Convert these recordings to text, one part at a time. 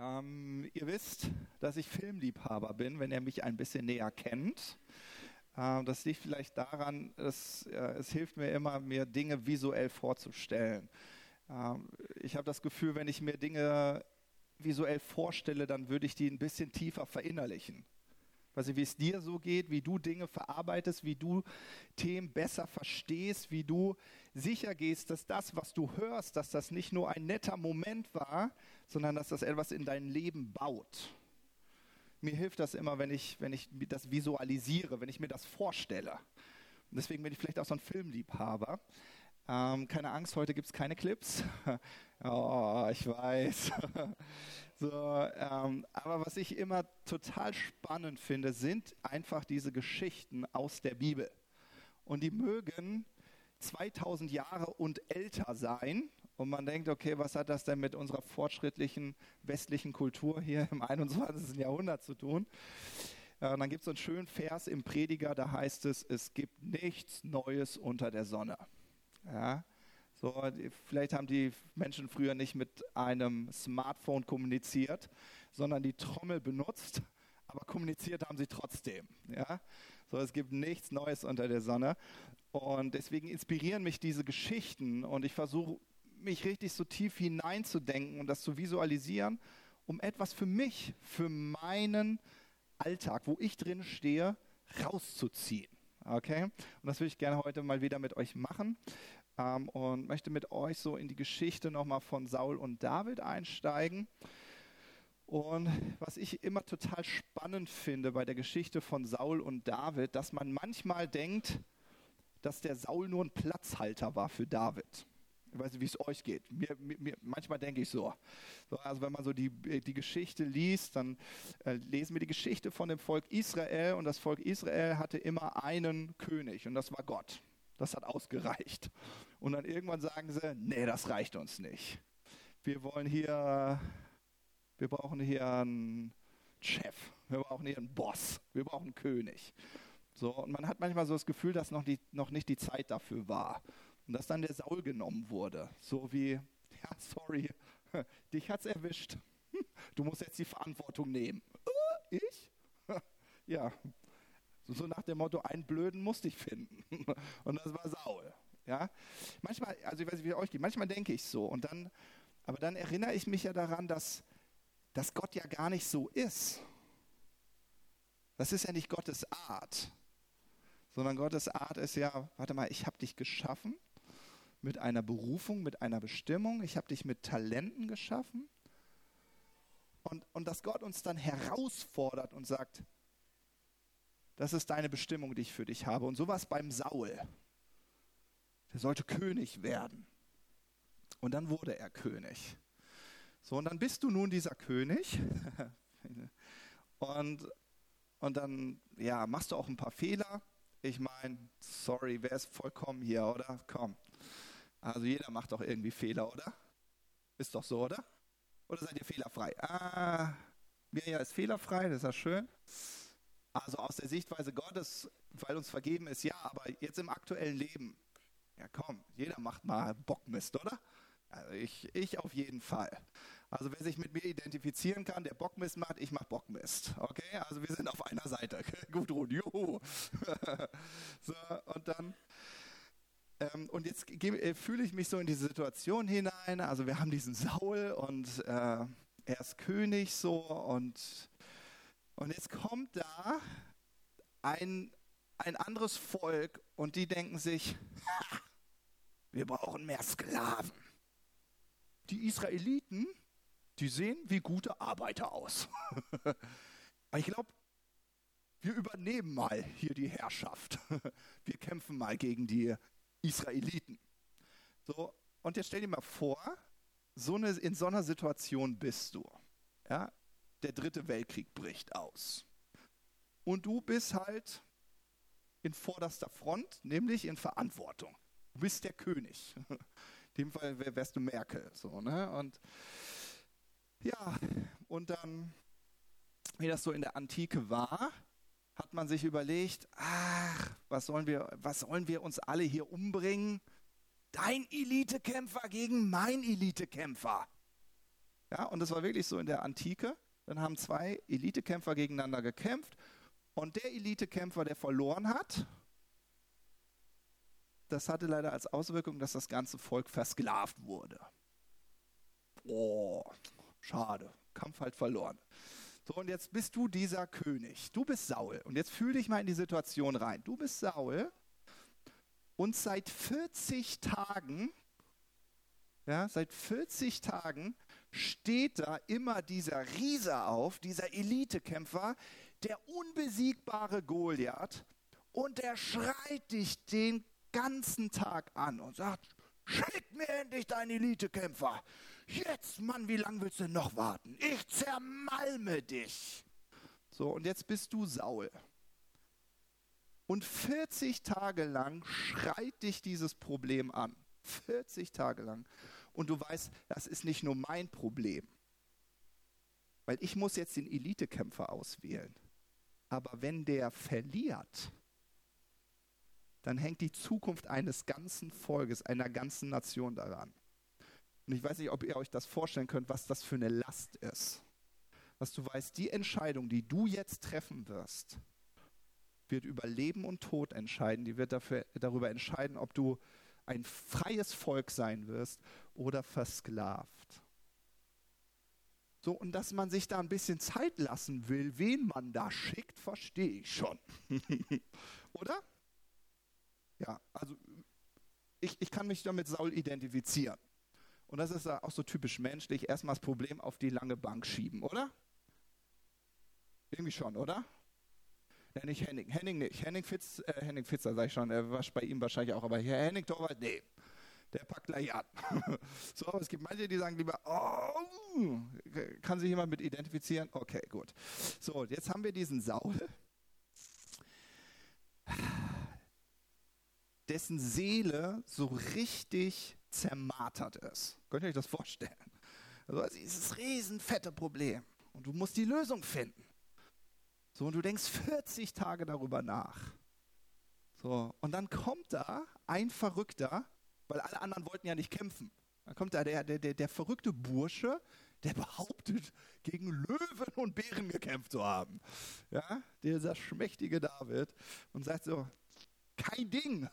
Ähm, ihr wisst, dass ich Filmliebhaber bin, wenn ihr mich ein bisschen näher kennt. Ähm, das liegt vielleicht daran, dass, äh, es hilft mir immer, mir Dinge visuell vorzustellen. Ähm, ich habe das Gefühl, wenn ich mir Dinge visuell vorstelle, dann würde ich die ein bisschen tiefer verinnerlichen. Weiß nicht, wie es dir so geht, wie du Dinge verarbeitest, wie du Themen besser verstehst, wie du sicher gehst, dass das, was du hörst, dass das nicht nur ein netter Moment war, sondern dass das etwas in dein Leben baut. Mir hilft das immer, wenn ich, wenn ich das visualisiere, wenn ich mir das vorstelle. Und deswegen bin ich vielleicht auch so ein Filmliebhaber. Ähm, keine Angst, heute gibt es keine Clips. oh, ich weiß. so, ähm, aber was ich immer total spannend finde, sind einfach diese Geschichten aus der Bibel. Und die mögen 2000 Jahre und älter sein. Und man denkt, okay, was hat das denn mit unserer fortschrittlichen westlichen Kultur hier im 21. Jahrhundert zu tun? Und dann gibt es so einen schönen Vers im Prediger, da heißt es, es gibt nichts Neues unter der Sonne. Ja, so, vielleicht haben die Menschen früher nicht mit einem Smartphone kommuniziert, sondern die Trommel benutzt, aber kommuniziert haben sie trotzdem. Ja? So, es gibt nichts Neues unter der Sonne. Und deswegen inspirieren mich diese Geschichten und ich versuche mich richtig so tief hineinzudenken und das zu visualisieren, um etwas für mich, für meinen Alltag, wo ich drin stehe, rauszuziehen. Okay? Und das würde ich gerne heute mal wieder mit euch machen ähm, und möchte mit euch so in die Geschichte nochmal von Saul und David einsteigen. Und was ich immer total spannend finde bei der Geschichte von Saul und David, dass man manchmal denkt, dass der Saul nur ein Platzhalter war für David. Ich weiß nicht, wie es euch geht. Mir, mir, manchmal denke ich so. so. Also wenn man so die, die Geschichte liest, dann äh, lesen wir die Geschichte von dem Volk Israel und das Volk Israel hatte immer einen König und das war Gott. Das hat ausgereicht. Und dann irgendwann sagen sie, nee, das reicht uns nicht. Wir wollen hier, wir brauchen hier einen Chef, wir brauchen hier einen Boss, wir brauchen einen König. So, und man hat manchmal so das Gefühl, dass noch, die, noch nicht die Zeit dafür war. Und dass dann der Saul genommen wurde. So wie, ja, sorry, dich hat's erwischt. Du musst jetzt die Verantwortung nehmen. Äh, ich? Ja. So nach dem Motto, einen Blöden musste ich finden. Und das war Saul. Ja. Manchmal, also ich weiß nicht, wie es euch geht, manchmal denke ich so. Und dann, aber dann erinnere ich mich ja daran, dass, dass Gott ja gar nicht so ist. Das ist ja nicht Gottes Art sondern Gottes Art ist ja, warte mal, ich habe dich geschaffen mit einer Berufung, mit einer Bestimmung. Ich habe dich mit Talenten geschaffen. Und, und dass Gott uns dann herausfordert und sagt, das ist deine Bestimmung, die ich für dich habe. Und sowas beim Saul. Der sollte König werden. Und dann wurde er König. So, und dann bist du nun dieser König. und, und dann, ja, machst du auch ein paar Fehler. Ich meine, sorry, wer ist vollkommen hier, oder? Komm. Also jeder macht doch irgendwie Fehler, oder? Ist doch so, oder? Oder seid ihr fehlerfrei? Ah, Mirja ist fehlerfrei, das ist ja schön. Also aus der Sichtweise Gottes, weil uns vergeben ist, ja, aber jetzt im aktuellen Leben, ja komm, jeder macht mal Bockmist, oder? Also ich, ich auf jeden Fall. Also wer sich mit mir identifizieren kann, der Bockmist macht, ich mach Bockmist. Okay, also wir sind auf einer Seite. Gudrun, juhu. so, und dann ähm, und jetzt äh, fühle ich mich so in diese Situation hinein. Also wir haben diesen Saul und äh, er ist König so und, und jetzt kommt da ein, ein anderes Volk und die denken sich, wir brauchen mehr Sklaven. Die Israeliten, die sehen wie gute Arbeiter aus. ich glaube, wir übernehmen mal hier die Herrschaft. Wir kämpfen mal gegen die Israeliten. So, und jetzt stell dir mal vor, so eine, in so einer Situation bist du. Ja? Der dritte Weltkrieg bricht aus. Und du bist halt in vorderster Front, nämlich in Verantwortung. Du bist der König. In dem Fall wärst du Merkel. So, ne? Und ja, und dann, wie das so in der Antike war, hat man sich überlegt, ach, was sollen wir, was sollen wir uns alle hier umbringen? Dein Elitekämpfer gegen mein Elitekämpfer. Ja, und das war wirklich so in der Antike. Dann haben zwei Elitekämpfer gegeneinander gekämpft. Und der Elitekämpfer, der verloren hat, das hatte leider als Auswirkung, dass das ganze Volk versklavt wurde. Oh, schade. Kampf halt verloren. So, und jetzt bist du dieser König. Du bist Saul. Und jetzt fühl dich mal in die Situation rein. Du bist Saul. Und seit 40 Tagen, ja, seit 40 Tagen steht da immer dieser Riese auf, dieser Elitekämpfer, der unbesiegbare Goliath. Und der schreit dich den ganzen Tag an und sagt, schick mir endlich deinen Elitekämpfer. Jetzt, Mann, wie lange willst du noch warten? Ich zermalme dich. So, und jetzt bist du Saul. Und 40 Tage lang schreit dich dieses Problem an. 40 Tage lang. Und du weißt, das ist nicht nur mein Problem. Weil ich muss jetzt den Elitekämpfer auswählen. Aber wenn der verliert, dann hängt die Zukunft eines ganzen Volkes, einer ganzen Nation daran. Und ich weiß nicht, ob ihr euch das vorstellen könnt, was das für eine Last ist. Was du weißt, die Entscheidung, die du jetzt treffen wirst, wird über Leben und Tod entscheiden. Die wird dafür, darüber entscheiden, ob du ein freies Volk sein wirst oder versklavt. So, und dass man sich da ein bisschen Zeit lassen will, wen man da schickt, verstehe ich schon. oder? Ja, also ich, ich kann mich damit Saul identifizieren. Und das ist auch so typisch menschlich, erstmal das Problem auf die lange Bank schieben, oder? Irgendwie schon, oder? Ja, nicht Henning. Henning nicht. Henning, Fitz, äh, Henning Fitzer, sag ich schon, er war bei ihm wahrscheinlich auch, aber hier Henning Torwald, nee. Der packt gleich an. so, aber es gibt manche, die sagen lieber, oh, kann sich jemand mit identifizieren? Okay, gut. So, jetzt haben wir diesen Saul, dessen Seele so richtig zermartert ist. Könnt ihr euch das vorstellen? Also dieses riesenfette Problem. Und du musst die Lösung finden. So, und du denkst 40 Tage darüber nach. So, und dann kommt da ein Verrückter, weil alle anderen wollten ja nicht kämpfen. Dann kommt da der, der, der, der verrückte Bursche, der behauptet, gegen Löwen und Bären gekämpft zu haben. Ja, dieser schmächtige David und sagt so, kein Ding,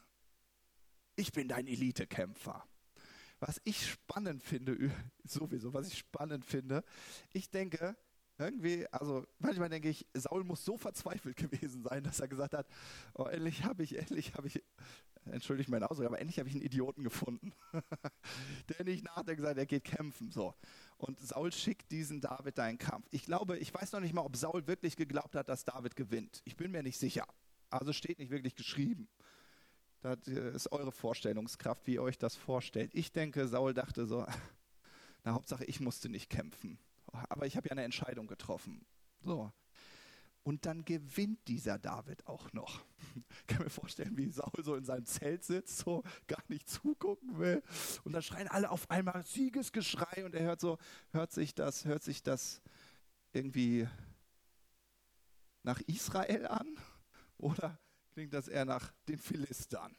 ich bin dein Elitekämpfer. Was ich spannend finde, sowieso, was ich spannend finde, ich denke, irgendwie, also manchmal denke ich, Saul muss so verzweifelt gewesen sein, dass er gesagt hat, oh, endlich habe ich, endlich habe ich, entschuldigt mein Ausdruck, aber endlich habe ich einen Idioten gefunden, der nicht nachdenkt, sagt, er geht kämpfen, so. Und Saul schickt diesen David da in Kampf. Ich glaube, ich weiß noch nicht mal, ob Saul wirklich geglaubt hat, dass David gewinnt. Ich bin mir nicht sicher. Also steht nicht wirklich geschrieben. Das ist eure Vorstellungskraft, wie ihr euch das vorstellt. Ich denke, Saul dachte so, na Hauptsache, ich musste nicht kämpfen. Aber ich habe ja eine Entscheidung getroffen. So. Und dann gewinnt dieser David auch noch. Ich kann mir vorstellen, wie Saul so in seinem Zelt sitzt, so gar nicht zugucken will. Und dann schreien alle auf einmal Siegesgeschrei und er hört so, hört sich das, hört sich das irgendwie nach Israel an? Oder klingt das eher nach den Philistern.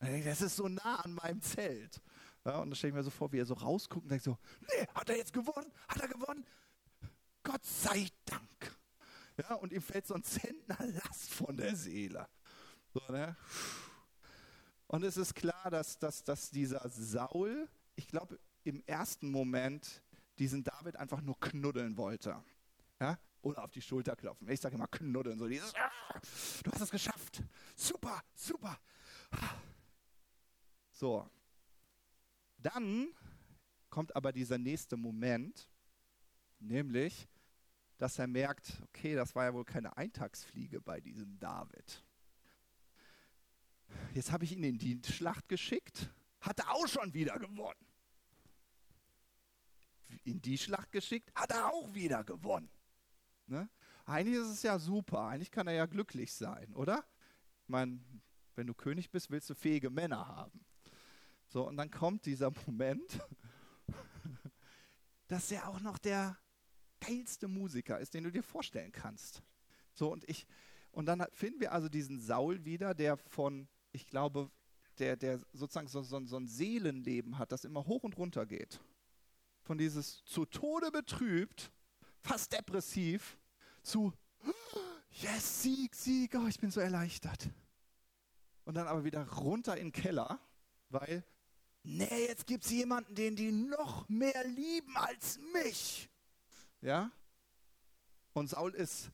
Das ist so nah an meinem Zelt. Ja, und dann stelle ich mir so vor, wie er so rausguckt und denkt so, nee, hat er jetzt gewonnen? Hat er gewonnen? Gott sei Dank. Ja, und ihm fällt so ein Zentner Last von der Seele. So, ne? Und es ist klar, dass, dass, dass dieser Saul, ich glaube, im ersten Moment diesen David einfach nur knuddeln wollte. Ja? Oder auf die Schulter klopfen. Ich sage immer knuddeln, so dieses, ah, du hast es geschafft. Super, super. So. Dann kommt aber dieser nächste Moment, nämlich, dass er merkt, okay, das war ja wohl keine Eintagsfliege bei diesem David. Jetzt habe ich ihn in die Schlacht geschickt, hat er auch schon wieder gewonnen. In die Schlacht geschickt, hat er auch wieder gewonnen. Ne? Eigentlich ist es ja super, eigentlich kann er ja glücklich sein, oder? Ich meine, wenn du König bist, willst du fähige Männer haben. So, und dann kommt dieser Moment, dass er auch noch der geilste Musiker ist, den du dir vorstellen kannst. So, und ich, und dann finden wir also diesen Saul wieder, der von, ich glaube, der, der sozusagen so, so, so ein Seelenleben hat, das immer hoch und runter geht von dieses zu Tode betrübt, fast depressiv, zu Yes, Sieg, Sieg, oh, ich bin so erleichtert. Und dann aber wieder runter in den Keller, weil, nee, jetzt gibt es jemanden, den die noch mehr lieben als mich. Ja? Und Saul ist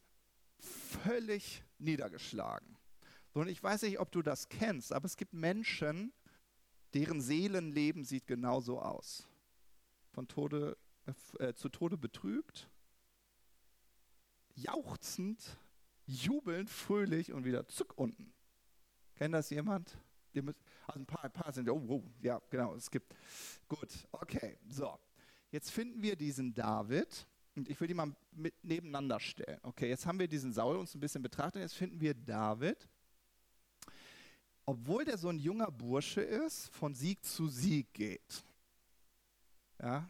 völlig niedergeschlagen. Und ich weiß nicht, ob du das kennst, aber es gibt Menschen, deren Seelenleben sieht genauso aus. Von Tode, äh, zu Tode betrübt, jauchzend, jubelnd, fröhlich und wieder zuck unten. Kennt das jemand? Also ein paar, ein paar sind, oh, oh, ja, genau, es gibt. Gut, okay, so. Jetzt finden wir diesen David und ich will die mal mit nebeneinander stellen. Okay, jetzt haben wir diesen Saul uns ein bisschen betrachtet, jetzt finden wir David. Obwohl der so ein junger Bursche ist, von Sieg zu Sieg geht. Ja,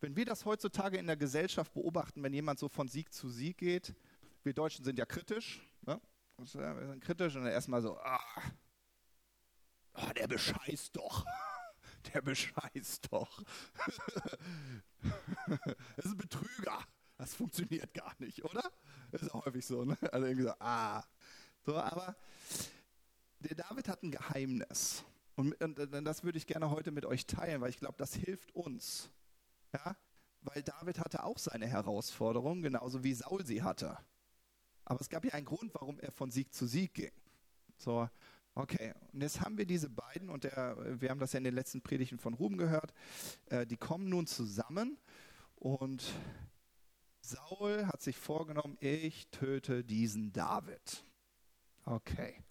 wenn wir das heutzutage in der Gesellschaft beobachten, wenn jemand so von Sieg zu Sieg geht, wir Deutschen sind ja kritisch? Wir sind kritisch und dann erstmal so, ah, ah, der bescheißt doch. Der bescheißt doch. das ist ein Betrüger. Das funktioniert gar nicht, oder? Das ist auch häufig so, ne? Also irgendwie so, ah. So, aber der David hat ein Geheimnis. Und, und, und das würde ich gerne heute mit euch teilen, weil ich glaube, das hilft uns, ja? Weil David hatte auch seine Herausforderungen, genauso wie Saul sie hatte. Aber es gab ja einen Grund, warum er von Sieg zu Sieg ging. So, okay. Und jetzt haben wir diese beiden, und der, wir haben das ja in den letzten Predigten von Ruben gehört, äh, die kommen nun zusammen und Saul hat sich vorgenommen, ich töte diesen David. Okay.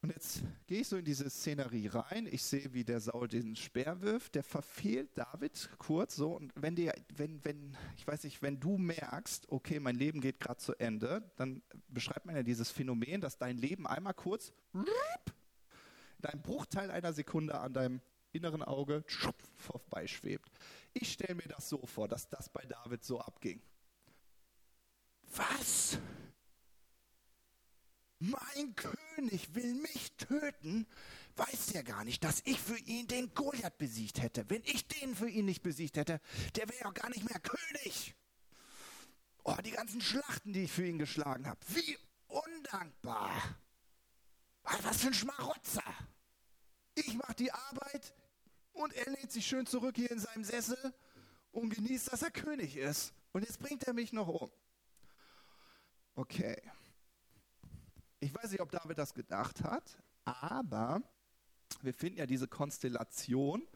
Und jetzt gehe ich so in diese Szenerie rein. Ich sehe, wie der Saul den Speer wirft. Der verfehlt David kurz so. Und wenn dir, wenn, wenn, ich weiß nicht, wenn du merkst, okay, mein Leben geht gerade zu Ende, dann beschreibt man ja dieses Phänomen, dass dein Leben einmal kurz in einem Bruchteil einer Sekunde an deinem inneren Auge vorbeischwebt. Ich stelle mir das so vor, dass das bei David so abging. Was? Mein König will mich töten, weiß er gar nicht, dass ich für ihn den Goliath besiegt hätte. Wenn ich den für ihn nicht besiegt hätte, der wäre ja gar nicht mehr König. Oh, die ganzen Schlachten, die ich für ihn geschlagen habe. Wie undankbar. Was für ein Schmarotzer. Ich mache die Arbeit und er lehnt sich schön zurück hier in seinem Sessel und genießt, dass er König ist. Und jetzt bringt er mich noch um. Okay. Ich weiß nicht, ob David das gedacht hat, aber wir finden ja diese Konstellation.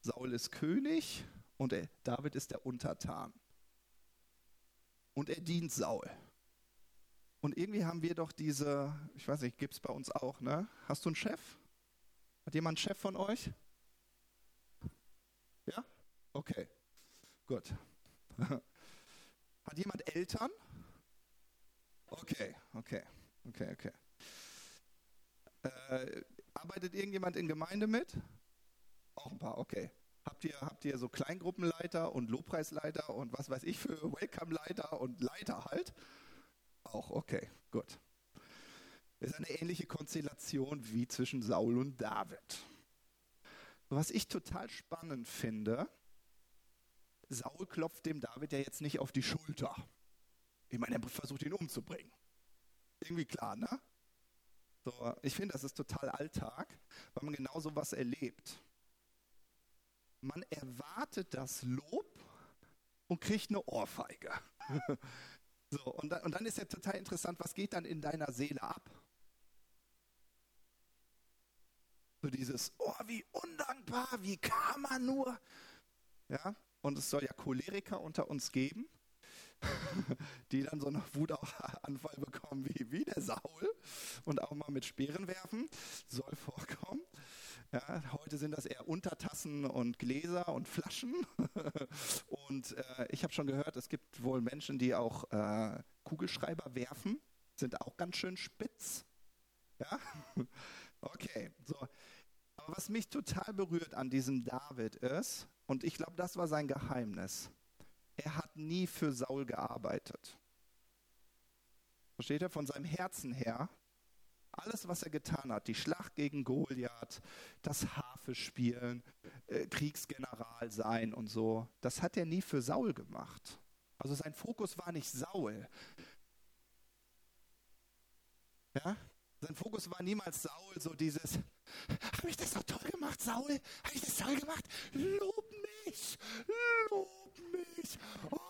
Saul ist König und David ist der Untertan. Und er dient Saul. Und irgendwie haben wir doch diese, ich weiß nicht, gibt es bei uns auch, ne? Hast du einen Chef? Hat jemand einen Chef von euch? Ja? Okay, gut. Hat jemand Eltern? Okay, okay. Okay, okay. Äh, arbeitet irgendjemand in Gemeinde mit? Auch ein paar, okay. Habt ihr, habt ihr so Kleingruppenleiter und Lobpreisleiter und was weiß ich für Welcome-Leiter und Leiter halt? Auch, okay, gut. Ist eine ähnliche Konstellation wie zwischen Saul und David. Was ich total spannend finde, Saul klopft dem David ja jetzt nicht auf die Schulter. Ich meine, er versucht ihn umzubringen. Irgendwie klar, ne? So, ich finde, das ist total Alltag, weil man genau so was erlebt. Man erwartet das Lob und kriegt eine Ohrfeige. so, und dann, und dann ist ja total interessant, was geht dann in deiner Seele ab? So dieses, oh, wie undankbar, wie kann man nur? Ja, und es soll ja Choleriker unter uns geben. die dann so einen Wutanfall bekommen wie, wie der Saul und auch mal mit Speeren werfen, soll vorkommen. Ja, heute sind das eher Untertassen und Gläser und Flaschen. und äh, ich habe schon gehört, es gibt wohl Menschen, die auch äh, Kugelschreiber werfen, sind auch ganz schön spitz. Ja, okay. So. Aber was mich total berührt an diesem David ist, und ich glaube, das war sein Geheimnis hat nie für Saul gearbeitet. Versteht er? Von seinem Herzen her, alles, was er getan hat, die Schlacht gegen Goliath, das Harfe spielen, äh, Kriegsgeneral sein und so. Das hat er nie für Saul gemacht. Also sein Fokus war nicht Saul. Ja? Sein Fokus war niemals Saul, so dieses, habe ich das doch toll gemacht, Saul? Habe ich das toll gemacht? Lob mich, lob mich. Oh,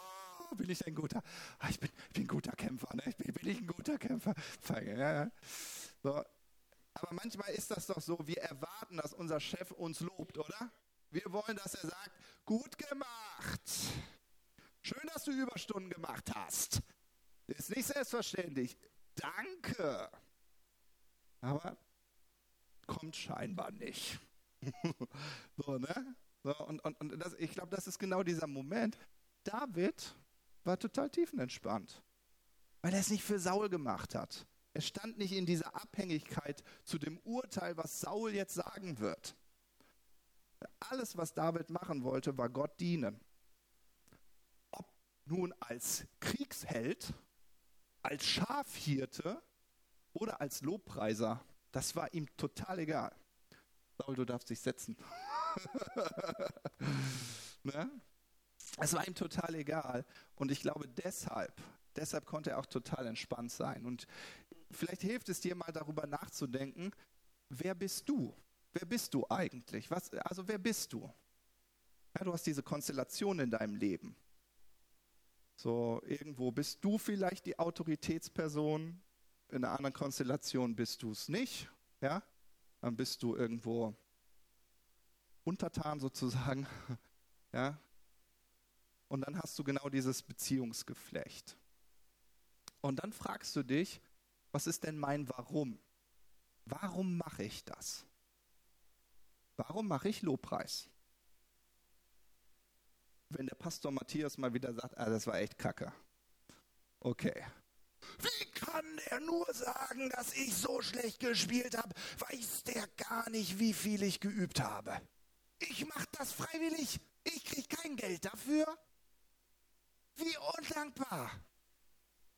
bin ich ein guter, ah, ich bin, bin ein guter Kämpfer, ne? bin, bin ich ein guter Kämpfer. Ja, ja. So. Aber manchmal ist das doch so, wir erwarten, dass unser Chef uns lobt, oder? Wir wollen, dass er sagt, gut gemacht. Schön, dass du Überstunden gemacht hast. Ist nicht selbstverständlich. Danke. Aber kommt scheinbar nicht. so, ne? So, und und, und das, ich glaube, das ist genau dieser Moment. David war total tiefenentspannt, weil er es nicht für Saul gemacht hat. Er stand nicht in dieser Abhängigkeit zu dem Urteil, was Saul jetzt sagen wird. Alles, was David machen wollte, war Gott dienen nun als Kriegsheld, als Schafhirte oder als Lobpreiser, das war ihm total egal. Saul, du darfst dich setzen. ne? Es war ihm total egal. Und ich glaube deshalb, deshalb konnte er auch total entspannt sein. Und vielleicht hilft es dir mal darüber nachzudenken, wer bist du? Wer bist du eigentlich? Was, also wer bist du? Ja, du hast diese Konstellation in deinem Leben. So, irgendwo bist du vielleicht die Autoritätsperson, in einer anderen Konstellation bist du es nicht, ja? Dann bist du irgendwo untertan sozusagen, ja? Und dann hast du genau dieses Beziehungsgeflecht. Und dann fragst du dich, was ist denn mein Warum? Warum mache ich das? Warum mache ich Lobpreis? wenn der Pastor Matthias mal wieder sagt, ah, das war echt kacke. Okay. Wie kann der nur sagen, dass ich so schlecht gespielt habe? Weiß der gar nicht, wie viel ich geübt habe. Ich mache das freiwillig. Ich kriege kein Geld dafür. Wie undankbar.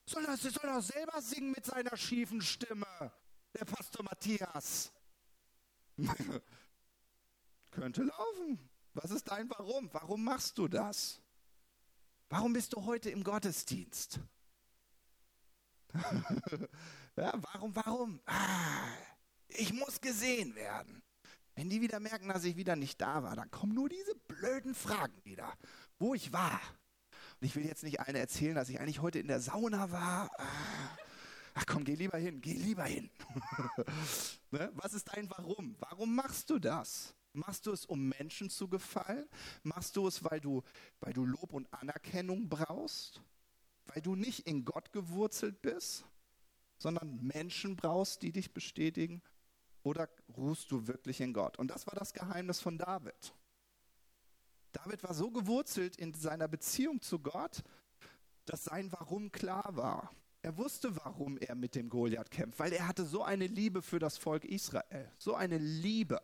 Soll er, soll er selber singen mit seiner schiefen Stimme, der Pastor Matthias? Könnte laufen. Was ist dein Warum? Warum machst du das? Warum bist du heute im Gottesdienst? ja, warum, warum? Ah, ich muss gesehen werden. Wenn die wieder merken, dass ich wieder nicht da war, dann kommen nur diese blöden Fragen wieder, wo ich war. Und ich will jetzt nicht eine erzählen, dass ich eigentlich heute in der Sauna war. Ah, ach komm, geh lieber hin, geh lieber hin. ne? Was ist dein Warum? Warum machst du das? Machst du es, um Menschen zu gefallen? Machst du es, weil du, weil du Lob und Anerkennung brauchst? Weil du nicht in Gott gewurzelt bist, sondern Menschen brauchst, die dich bestätigen? Oder ruhst du wirklich in Gott? Und das war das Geheimnis von David. David war so gewurzelt in seiner Beziehung zu Gott, dass sein Warum klar war. Er wusste, warum er mit dem Goliath kämpft, weil er hatte so eine Liebe für das Volk Israel, so eine Liebe.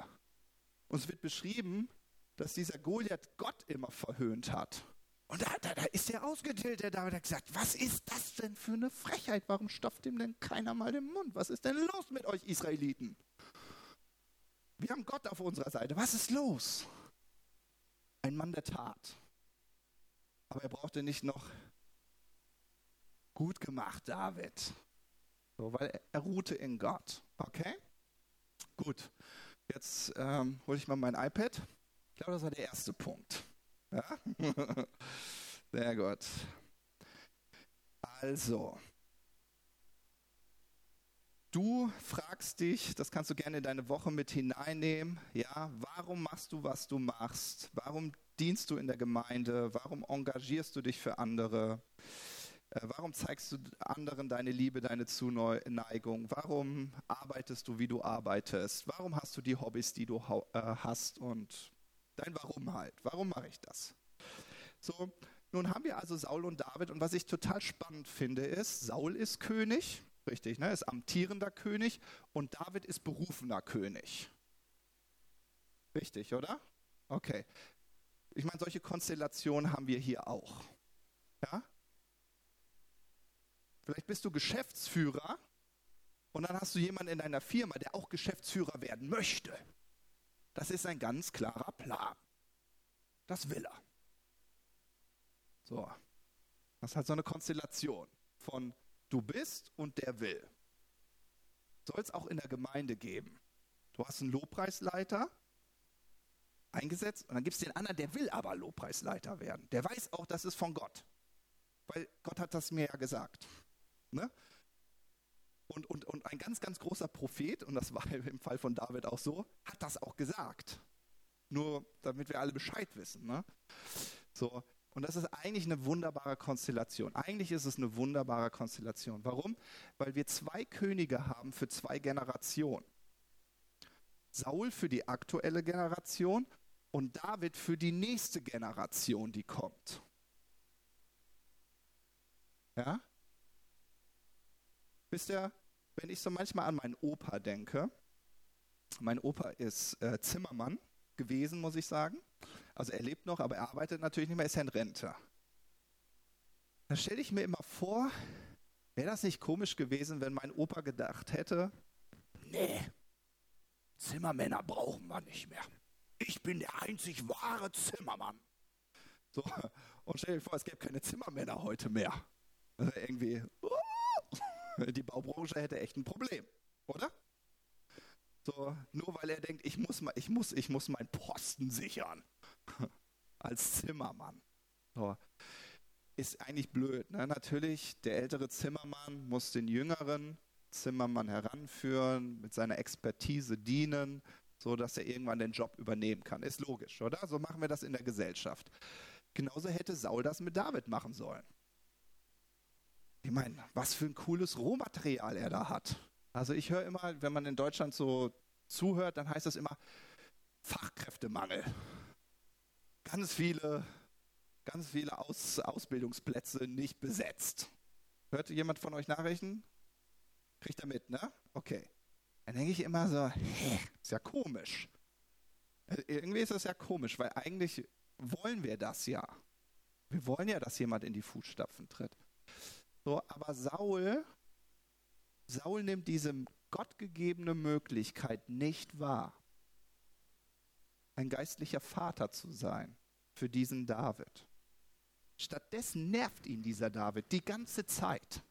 Und es wird beschrieben, dass dieser Goliath Gott immer verhöhnt hat. Und da, da, da ist er ausgetillt, der David hat gesagt, was ist das denn für eine Frechheit? Warum stopft ihm denn keiner mal den Mund? Was ist denn los mit euch Israeliten? Wir haben Gott auf unserer Seite. Was ist los? Ein Mann der Tat. Aber er brauchte nicht noch gut gemacht, David. So, weil er, er ruhte in Gott. Okay? Gut. Jetzt ähm, hole ich mal mein iPad. Ich glaube, das war der erste Punkt. Ja? Sehr gut. Also, du fragst dich, das kannst du gerne in deine Woche mit hineinnehmen, ja, warum machst du, was du machst? Warum dienst du in der Gemeinde? Warum engagierst du dich für andere? Äh, warum zeigst du anderen deine Liebe, deine Zuneigung? Warum arbeitest du, wie du arbeitest? Warum hast du die Hobbys, die du äh, hast? Und dein Warum halt. Warum mache ich das? So, nun haben wir also Saul und David. Und was ich total spannend finde, ist, Saul ist König, richtig, ne? ist amtierender König und David ist berufener König. Richtig, oder? Okay. Ich meine, solche Konstellationen haben wir hier auch. Ja? Vielleicht bist du Geschäftsführer und dann hast du jemanden in deiner Firma, der auch Geschäftsführer werden möchte. Das ist ein ganz klarer Plan. Das will er. So. Das hat so eine Konstellation von du bist und der will. Soll es auch in der Gemeinde geben. Du hast einen Lobpreisleiter eingesetzt und dann gibt es den anderen, der will aber Lobpreisleiter werden. Der weiß auch, das ist von Gott. Weil Gott hat das mir ja gesagt. Ne? Und, und, und ein ganz, ganz großer Prophet, und das war im Fall von David auch so, hat das auch gesagt. Nur damit wir alle Bescheid wissen. Ne? So, und das ist eigentlich eine wunderbare Konstellation. Eigentlich ist es eine wunderbare Konstellation. Warum? Weil wir zwei Könige haben für zwei Generationen. Saul für die aktuelle Generation und David für die nächste Generation, die kommt. Ja? Wisst ihr, wenn ich so manchmal an meinen Opa denke, mein Opa ist äh, Zimmermann gewesen, muss ich sagen. Also er lebt noch, aber er arbeitet natürlich nicht mehr, ist ja in Rente. Da stelle ich mir immer vor, wäre das nicht komisch gewesen, wenn mein Opa gedacht hätte, nee, Zimmermänner brauchen wir nicht mehr. Ich bin der einzig wahre Zimmermann. So, und stell dir vor, es gäbe keine Zimmermänner heute mehr. Also irgendwie, die Baubranche hätte echt ein Problem, oder? So, nur weil er denkt, ich muss, ich muss, ich muss meinen Posten sichern. Als Zimmermann. So. Ist eigentlich blöd. Ne? Natürlich, der ältere Zimmermann muss den jüngeren Zimmermann heranführen, mit seiner Expertise dienen, so dass er irgendwann den Job übernehmen kann. Ist logisch, oder? So machen wir das in der Gesellschaft. Genauso hätte Saul das mit David machen sollen. Ich meine, was für ein cooles Rohmaterial er da hat. Also ich höre immer, wenn man in Deutschland so zuhört, dann heißt das immer Fachkräftemangel. Ganz viele, ganz viele Aus, Ausbildungsplätze nicht besetzt. Hört jemand von euch Nachrichten? Kriegt er mit, ne? Okay. Dann denke ich immer so, hä, ist ja komisch. Äh, irgendwie ist das ja komisch, weil eigentlich wollen wir das ja. Wir wollen ja, dass jemand in die Fußstapfen tritt. So, aber Saul Saul nimmt diese gottgegebene Möglichkeit nicht wahr, ein geistlicher Vater zu sein für diesen David. Stattdessen nervt ihn dieser David die ganze Zeit.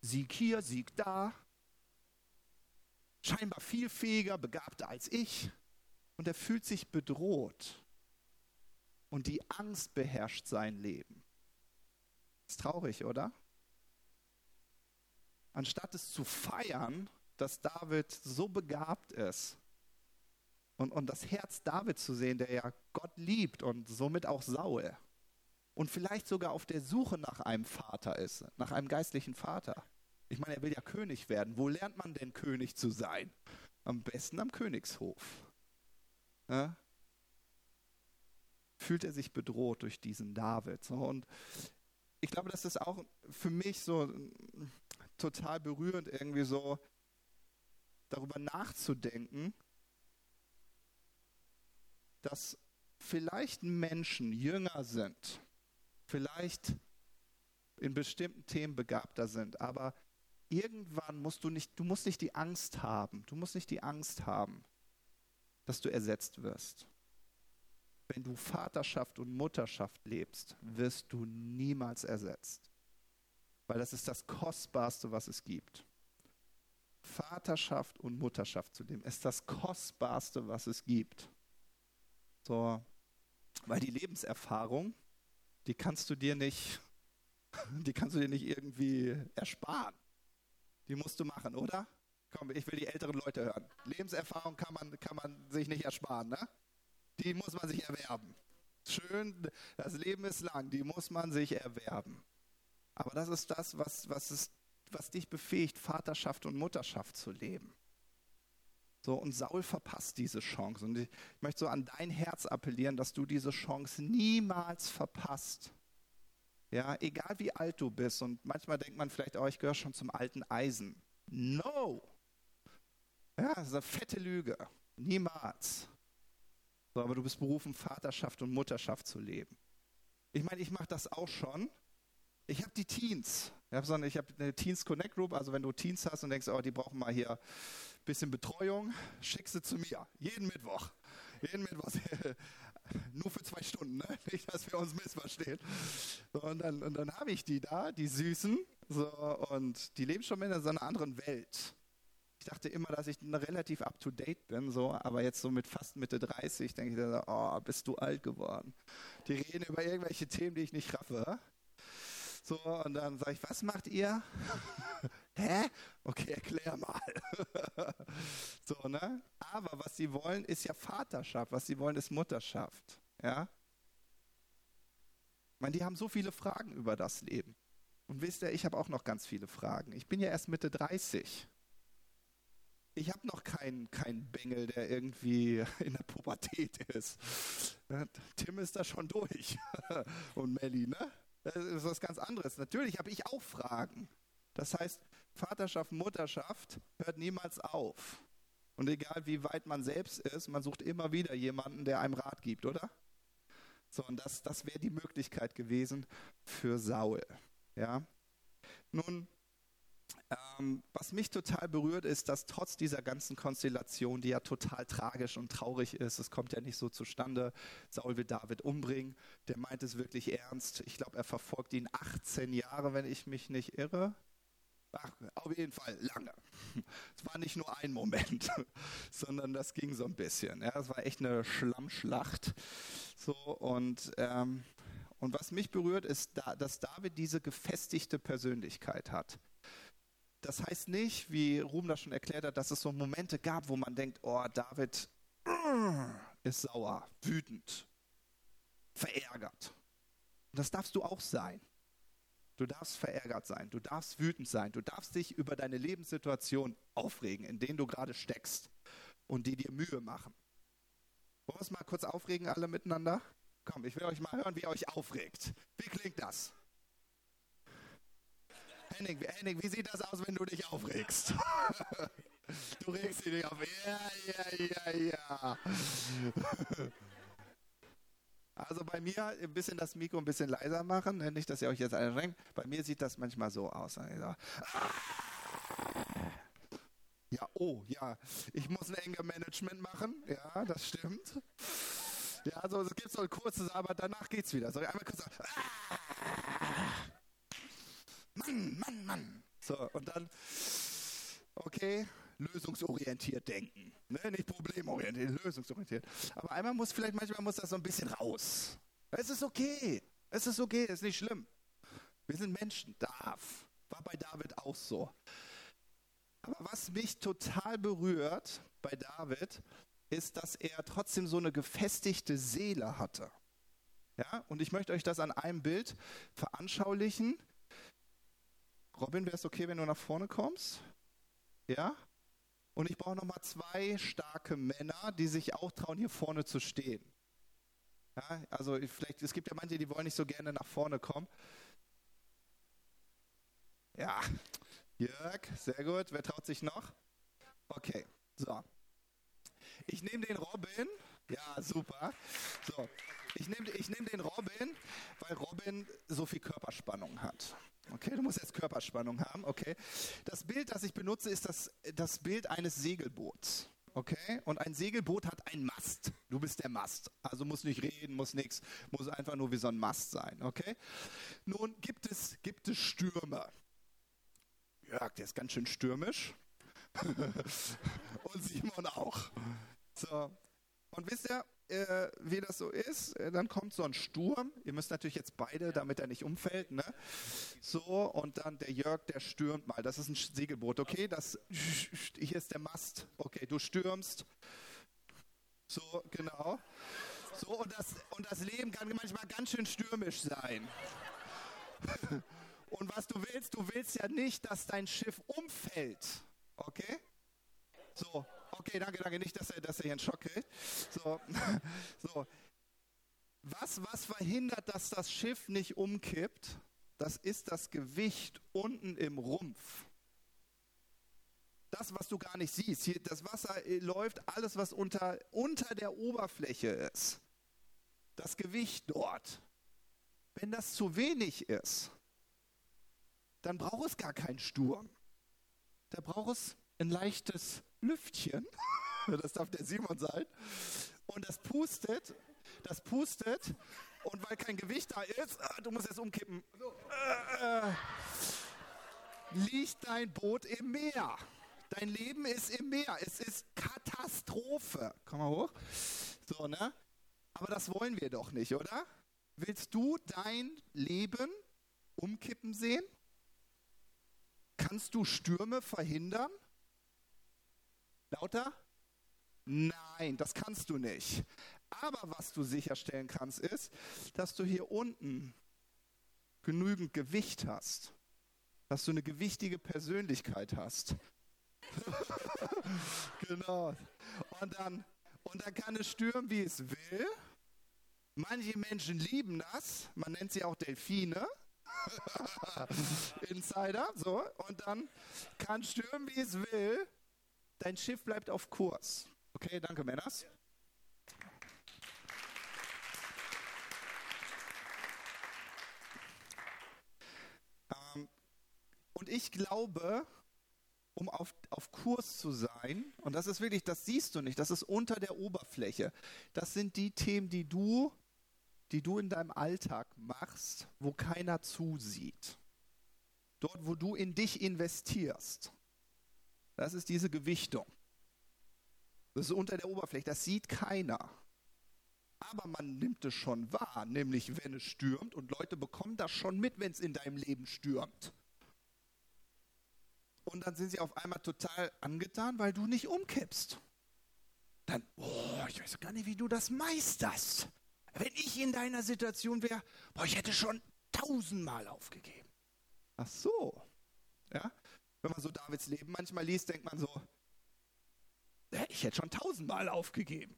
Sieg hier, Sieg da. Scheinbar viel fähiger, begabter als ich. Und er fühlt sich bedroht. Und die Angst beherrscht sein Leben. Ist traurig, oder? anstatt es zu feiern, dass David so begabt ist und, und das Herz David zu sehen, der ja Gott liebt und somit auch Saul und vielleicht sogar auf der Suche nach einem Vater ist, nach einem geistlichen Vater. Ich meine, er will ja König werden. Wo lernt man denn König zu sein? Am besten am Königshof. Ja? Fühlt er sich bedroht durch diesen David. Und ich glaube, das ist auch für mich so total berührend, irgendwie so darüber nachzudenken, dass vielleicht Menschen jünger sind, vielleicht in bestimmten Themen begabter sind, aber irgendwann musst du nicht, du musst nicht die Angst haben, du musst nicht die Angst haben, dass du ersetzt wirst. Wenn du Vaterschaft und Mutterschaft lebst, wirst du niemals ersetzt weil das ist das Kostbarste, was es gibt. Vaterschaft und Mutterschaft zu dem ist das Kostbarste, was es gibt. So, weil die Lebenserfahrung, die kannst du dir nicht, die kannst du dir nicht irgendwie ersparen. Die musst du machen, oder? Komm, ich will die älteren Leute hören. Lebenserfahrung kann man, kann man sich nicht ersparen, ne? Die muss man sich erwerben. Schön, das Leben ist lang, die muss man sich erwerben. Aber das ist das, was, was, ist, was dich befähigt, Vaterschaft und Mutterschaft zu leben. So, und Saul verpasst diese Chance. Und ich möchte so an dein Herz appellieren, dass du diese Chance niemals verpasst. Ja, egal wie alt du bist. Und manchmal denkt man vielleicht, oh, ich gehöre schon zum alten Eisen. No! Ja, das ist eine fette Lüge. Niemals. So, aber du bist berufen, Vaterschaft und Mutterschaft zu leben. Ich meine, ich mache das auch schon. Ich habe die Teens. Ich habe eine, eine Teens Connect Group, also wenn du Teens hast und denkst, oh, die brauchen mal hier bisschen Betreuung, schick sie zu mir, jeden Mittwoch. jeden Mittwoch. Nur für zwei Stunden, ne? nicht, dass wir uns missverstehen. Und dann, und dann habe ich die da, die Süßen, so, und die leben schon in so einer anderen Welt. Ich dachte immer, dass ich relativ up to date bin, so, aber jetzt so mit fast Mitte 30 denke ich, dann, oh, bist du alt geworden. Die reden über irgendwelche Themen, die ich nicht raffe. So, und dann sage ich, was macht ihr? Hä? Okay, erklär mal. so, ne? Aber was sie wollen, ist ja Vaterschaft. Was sie wollen, ist Mutterschaft. Ja? Ich meine, die haben so viele Fragen über das Leben. Und wisst ihr, ich habe auch noch ganz viele Fragen. Ich bin ja erst Mitte 30. Ich habe noch keinen kein Bengel, der irgendwie in der Pubertät ist. Tim ist da schon durch. Und Melli, ne? Das ist was ganz anderes. Natürlich habe ich auch Fragen. Das heißt, Vaterschaft, Mutterschaft hört niemals auf. Und egal wie weit man selbst ist, man sucht immer wieder jemanden, der einem Rat gibt, oder? So, und das, das wäre die Möglichkeit gewesen für Saul. Ja? Nun, ähm, was mich total berührt, ist, dass trotz dieser ganzen Konstellation, die ja total tragisch und traurig ist, es kommt ja nicht so zustande, Saul will David umbringen, der meint es wirklich ernst. Ich glaube, er verfolgt ihn 18 Jahre, wenn ich mich nicht irre. Ach, auf jeden Fall lange. Es war nicht nur ein Moment, sondern das ging so ein bisschen. Ja, es war echt eine Schlammschlacht. So und ähm, und was mich berührt, ist, dass David diese gefestigte Persönlichkeit hat. Das heißt nicht, wie Ruhm das schon erklärt hat, dass es so Momente gab, wo man denkt, oh, David ist sauer, wütend, verärgert. Das darfst du auch sein. Du darfst verärgert sein, du darfst wütend sein, du darfst dich über deine Lebenssituation aufregen, in denen du gerade steckst und die dir Mühe machen. Wollen wir uns mal kurz aufregen, alle miteinander? Komm, ich will euch mal hören, wie ihr euch aufregt. Wie klingt das? Henning, Henning, wie sieht das aus, wenn du dich aufregst? du regst dich auf. Ja, ja, ja, ja. Also bei mir ein bisschen das Mikro ein bisschen leiser machen, ne? nicht, dass ihr euch jetzt alle. Bei mir sieht das manchmal so aus. Ja, oh, ja, ich muss ein enge Management machen. Ja, das stimmt. Ja, also es gibt so ein kurzes, aber danach geht's wieder. So einmal kurz. Mann, Mann, Mann. So, und dann, okay, lösungsorientiert denken. Ne? Nicht problemorientiert, lösungsorientiert. Aber einmal muss, vielleicht manchmal muss das so ein bisschen raus. Es ist okay. Es ist okay, es ist nicht schlimm. Wir sind Menschen, darf. War bei David auch so. Aber was mich total berührt bei David, ist, dass er trotzdem so eine gefestigte Seele hatte. Ja, und ich möchte euch das an einem Bild veranschaulichen. Robin, wäre es okay, wenn du nach vorne kommst? Ja? Und ich brauche nochmal zwei starke Männer, die sich auch trauen, hier vorne zu stehen. Ja, also vielleicht, es gibt ja manche, die wollen nicht so gerne nach vorne kommen. Ja, Jörg, sehr gut. Wer traut sich noch? Okay, so. Ich nehme den Robin. Ja, super. So, ich nehme ich nehm den Robin, weil Robin so viel Körperspannung hat. Okay, du musst jetzt Körperspannung haben, okay. Das Bild, das ich benutze, ist das, das Bild eines Segelboots. Okay? Und ein Segelboot hat einen Mast. Du bist der Mast. Also muss nicht reden, muss nichts, muss einfach nur wie so ein Mast sein. Okay? Nun gibt es, gibt es Stürme. Jörg, der ist ganz schön stürmisch. Und Simon auch. So. Und wisst ihr, äh, wie das so ist, äh, dann kommt so ein Sturm. Ihr müsst natürlich jetzt beide, damit er nicht umfällt, ne? So, und dann der Jörg, der stürmt mal. Das ist ein Segelboot, okay? Das, hier ist der Mast. Okay, du stürmst. So, genau. So, und das, und das Leben kann manchmal ganz schön stürmisch sein. Und was du willst, du willst ja nicht, dass dein Schiff umfällt. Okay? So, okay, danke, danke. Nicht, dass er, dass er hier einen Schock kriegt. So, so. Was, was verhindert, dass das Schiff nicht umkippt? Das ist das Gewicht unten im Rumpf. Das, was du gar nicht siehst. Hier, das Wasser äh, läuft, alles, was unter, unter der Oberfläche ist. Das Gewicht dort. Wenn das zu wenig ist, dann braucht es gar keinen Sturm. Da braucht es ein leichtes Lüftchen. Das darf der Simon sein. Und das pustet, das pustet und weil kein Gewicht da ist, ah, du musst jetzt umkippen, äh, liegt dein Boot im Meer. Dein Leben ist im Meer. Es ist Katastrophe. Komm mal hoch. So, ne? Aber das wollen wir doch nicht, oder? Willst du dein Leben umkippen sehen? Kannst du Stürme verhindern? Lauter? Nein, das kannst du nicht. Aber was du sicherstellen kannst, ist, dass du hier unten genügend Gewicht hast, dass du eine gewichtige Persönlichkeit hast. genau. Und dann, und dann kann es stürmen, wie es will. Manche Menschen lieben das. Man nennt sie auch Delfine. Insider, so. Und dann kann stürmen, wie es will. Dein Schiff bleibt auf Kurs. Okay, danke, Männers. Ähm, und ich glaube, um auf, auf Kurs zu sein, und das ist wirklich, das siehst du nicht, das ist unter der Oberfläche. Das sind die Themen, die du, die du in deinem Alltag machst, wo keiner zusieht. Dort, wo du in dich investierst. Das ist diese Gewichtung. Das ist unter der Oberfläche, das sieht keiner. Aber man nimmt es schon wahr, nämlich wenn es stürmt und Leute bekommen das schon mit, wenn es in deinem Leben stürmt. Und dann sind sie auf einmal total angetan, weil du nicht umkippst. Dann, oh, ich weiß gar nicht, wie du das meisterst. Wenn ich in deiner Situation wäre, boah, ich hätte schon tausendmal aufgegeben. Ach so. Ja? Wenn man so Davids Leben manchmal liest, denkt man so, ich hätte schon tausendmal aufgegeben.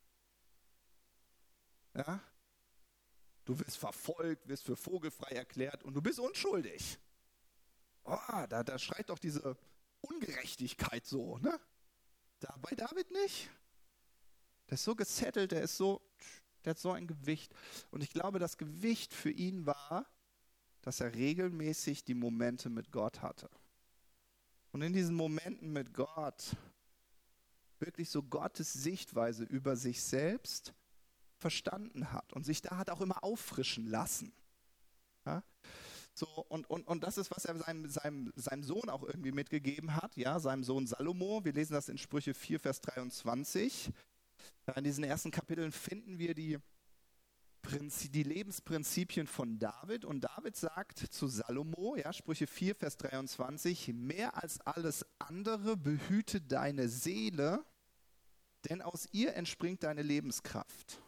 Ja? Du wirst verfolgt, wirst für vogelfrei erklärt und du bist unschuldig. Oh, da, da schreit doch diese Ungerechtigkeit so, ne? Da bei David nicht. Der ist so gesettelt, der ist so, der hat so ein Gewicht. Und ich glaube, das Gewicht für ihn war, dass er regelmäßig die Momente mit Gott hatte. Und in diesen Momenten mit Gott wirklich so Gottes Sichtweise über sich selbst verstanden hat und sich da hat auch immer auffrischen lassen. Ja? So, und, und, und das ist, was er seinem, seinem, seinem Sohn auch irgendwie mitgegeben hat, ja, seinem Sohn Salomo. Wir lesen das in Sprüche 4, Vers 23. Ja, in diesen ersten Kapiteln finden wir die, die Lebensprinzipien von David. Und David sagt zu Salomo, ja, Sprüche 4, Vers 23, mehr als alles andere behüte deine Seele, denn aus ihr entspringt deine Lebenskraft.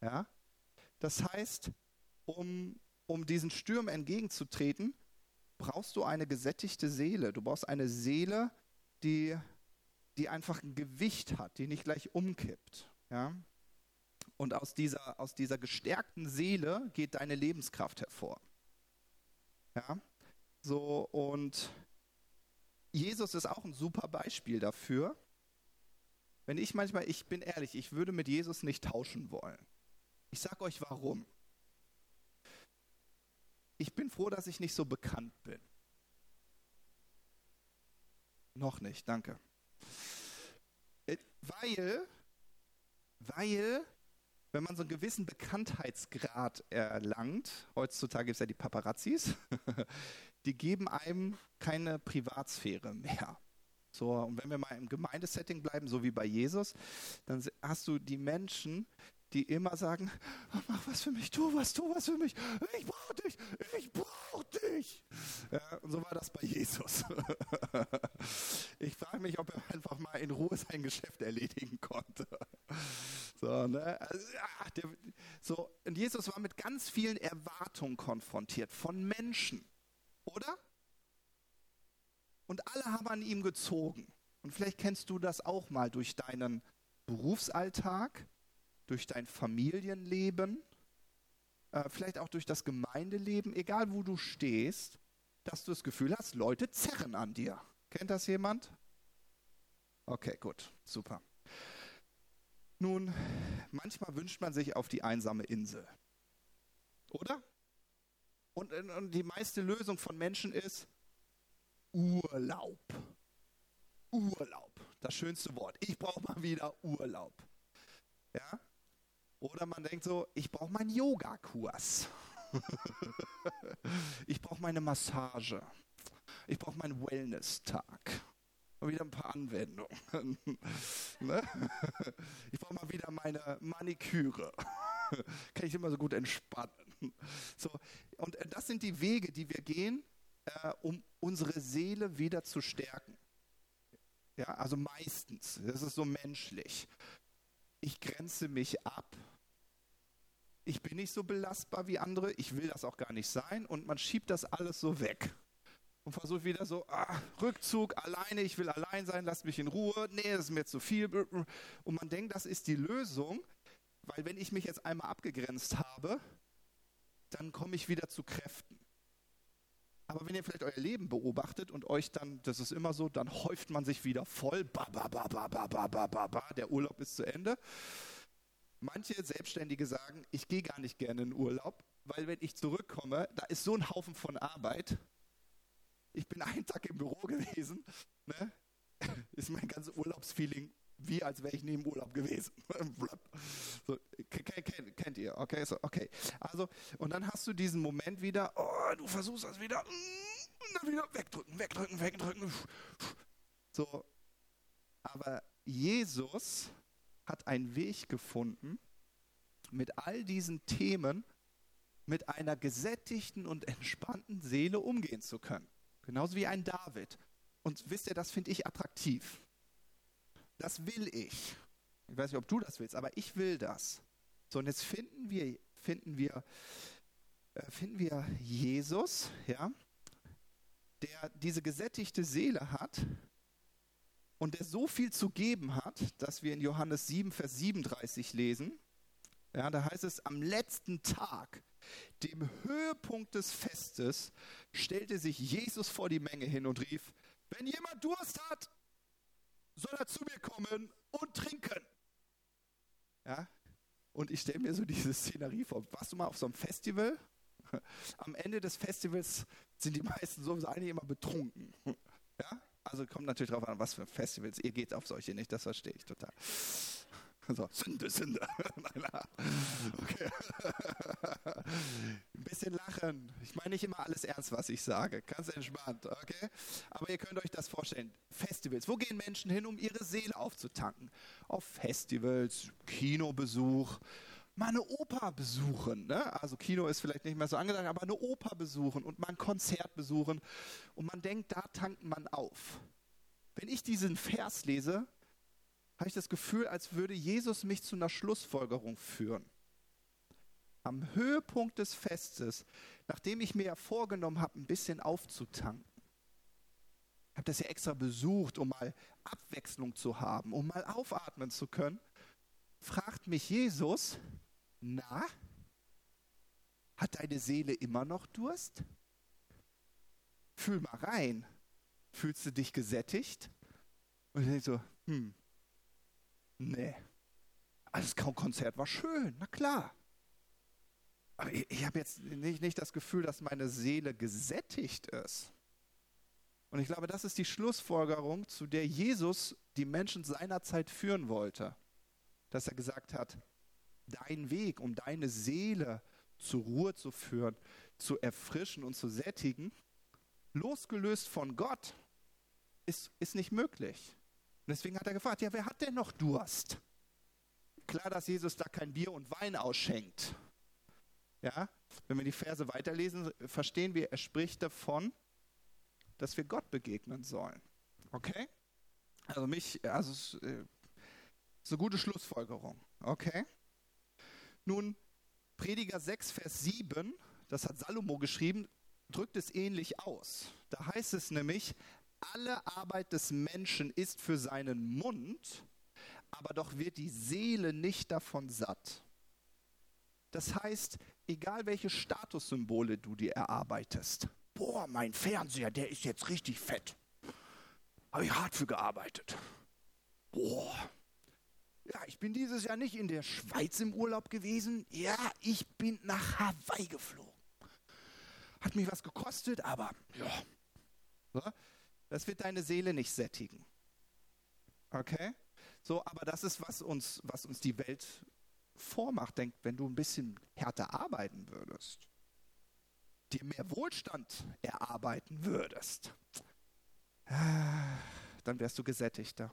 Ja? Das heißt, um, um diesen Stürmen entgegenzutreten, brauchst du eine gesättigte Seele. Du brauchst eine Seele, die, die einfach ein Gewicht hat, die nicht gleich umkippt. Ja? Und aus dieser, aus dieser gestärkten Seele geht deine Lebenskraft hervor. Ja? So, und Jesus ist auch ein super Beispiel dafür. Wenn ich manchmal, ich bin ehrlich, ich würde mit Jesus nicht tauschen wollen. Ich sage euch warum. Ich bin froh, dass ich nicht so bekannt bin. Noch nicht, danke. Äh, weil, weil, wenn man so einen gewissen Bekanntheitsgrad erlangt, heutzutage gibt es ja die Paparazzis, die geben einem keine Privatsphäre mehr. So, und wenn wir mal im Gemeindesetting bleiben, so wie bei Jesus, dann hast du die Menschen, die immer sagen, mach was für mich, tu was, tu was für mich, ich brauche dich, ich brauche dich. Ja, und so war das bei Jesus. ich frage mich, ob er einfach mal in Ruhe sein Geschäft erledigen konnte. So, ne? also, so, und Jesus war mit ganz vielen Erwartungen konfrontiert von Menschen, oder? Und alle haben an ihm gezogen. Und vielleicht kennst du das auch mal durch deinen Berufsalltag, durch dein Familienleben, äh, vielleicht auch durch das Gemeindeleben, egal wo du stehst, dass du das Gefühl hast, Leute zerren an dir. Kennt das jemand? Okay, gut, super. Nun, manchmal wünscht man sich auf die einsame Insel. Oder? Und, und die meiste Lösung von Menschen ist, Urlaub. Urlaub, das schönste Wort. Ich brauche mal wieder Urlaub. Ja? Oder man denkt so, ich brauche meinen Yogakurs. ich brauche meine Massage. Ich brauche meinen Wellness-Tag. Mal wieder ein paar Anwendungen. ne? Ich brauche mal wieder meine Maniküre. Kann ich immer so gut entspannen. So, und äh, das sind die Wege, die wir gehen, äh, um unsere Seele wieder zu stärken. Ja, also meistens. Das ist so menschlich. Ich grenze mich ab. Ich bin nicht so belastbar wie andere. Ich will das auch gar nicht sein. Und man schiebt das alles so weg. Und versucht wieder so, ah, Rückzug, alleine, ich will allein sein, lass mich in Ruhe. Nee, das ist mir zu viel. Und man denkt, das ist die Lösung. Weil wenn ich mich jetzt einmal abgegrenzt habe, dann komme ich wieder zu Kräften. Aber wenn ihr vielleicht euer Leben beobachtet und euch dann, das ist immer so, dann häuft man sich wieder voll, ba, ba, ba, ba, ba, ba, ba, ba, der Urlaub ist zu Ende. Manche Selbstständige sagen, ich gehe gar nicht gerne in Urlaub, weil wenn ich zurückkomme, da ist so ein Haufen von Arbeit. Ich bin einen Tag im Büro gewesen, ne? ist mein ganzes Urlaubsfeeling wie als wäre ich nie im Urlaub gewesen. so, kennt, ihr, okay? So, okay. Also, und dann hast du diesen Moment wieder, oh, du versuchst das wieder, mm, und dann wieder wegdrücken, wegdrücken, wegdrücken. So, aber Jesus hat einen Weg gefunden, mit all diesen Themen mit einer gesättigten und entspannten Seele umgehen zu können. Genauso wie ein David. Und wisst ihr, das finde ich attraktiv. Das will ich. Ich weiß nicht, ob du das willst, aber ich will das. So, und jetzt finden wir, finden wir, äh, finden wir Jesus, ja, der diese gesättigte Seele hat und der so viel zu geben hat, dass wir in Johannes 7, Vers 37 lesen. Ja, da heißt es, am letzten Tag, dem Höhepunkt des Festes, stellte sich Jesus vor die Menge hin und rief, wenn jemand Durst hat, soll er zu mir kommen und trinken. Ja? Und ich stelle mir so diese Szenerie vor. Warst du mal auf so einem Festival? Am Ende des Festivals sind die meisten so eigentlich immer betrunken. Ja? Also kommt natürlich darauf an, was für Festivals. Ihr geht auf solche nicht, das verstehe ich total. So, Sünde, Sünde. okay. Ein bisschen lachen. Ich meine nicht immer alles ernst, was ich sage. Ganz entspannt, okay? Aber ihr könnt euch das vorstellen. Festivals. Wo gehen Menschen hin, um ihre Seele aufzutanken? Auf Festivals, Kinobesuch, mal eine Oper besuchen. Ne? Also Kino ist vielleicht nicht mehr so angesagt, aber eine Oper besuchen und mal ein Konzert besuchen. Und man denkt, da tankt man auf. Wenn ich diesen Vers lese, habe ich das Gefühl, als würde Jesus mich zu einer Schlussfolgerung führen. Am Höhepunkt des Festes, nachdem ich mir ja vorgenommen habe, ein bisschen aufzutanken, ich habe das ja extra besucht, um mal Abwechslung zu haben, um mal aufatmen zu können, fragt mich Jesus, na, hat deine Seele immer noch Durst? Fühl mal rein. Fühlst du dich gesättigt? Und ich so, hm, Nee. Also das Konzert war schön, na klar. Aber ich, ich habe jetzt nicht, nicht das Gefühl, dass meine Seele gesättigt ist. Und ich glaube, das ist die Schlussfolgerung, zu der Jesus die Menschen seiner Zeit führen wollte. Dass er gesagt hat, dein Weg, um deine Seele zur Ruhe zu führen, zu erfrischen und zu sättigen, losgelöst von Gott, ist, ist nicht möglich. Und deswegen hat er gefragt, ja, wer hat denn noch Durst? Klar, dass Jesus da kein Bier und Wein ausschenkt. Ja, wenn wir die Verse weiterlesen, verstehen wir, er spricht davon, dass wir Gott begegnen sollen. Okay? Also mich, also es äh, gute Schlussfolgerung. Okay? Nun, Prediger 6, Vers 7, das hat Salomo geschrieben, drückt es ähnlich aus. Da heißt es nämlich, alle Arbeit des Menschen ist für seinen Mund, aber doch wird die Seele nicht davon satt. Das heißt, egal welche Statussymbole du dir erarbeitest, boah, mein Fernseher, der ist jetzt richtig fett. Habe ich hart für gearbeitet. Boah. Ja, ich bin dieses Jahr nicht in der Schweiz im Urlaub gewesen. Ja, ich bin nach Hawaii geflogen. Hat mich was gekostet, aber ja. Das wird deine Seele nicht sättigen. Okay? So, aber das ist, was uns, was uns die Welt vormacht, denkt, wenn du ein bisschen härter arbeiten würdest, dir mehr Wohlstand erarbeiten würdest, dann wärst du gesättigter.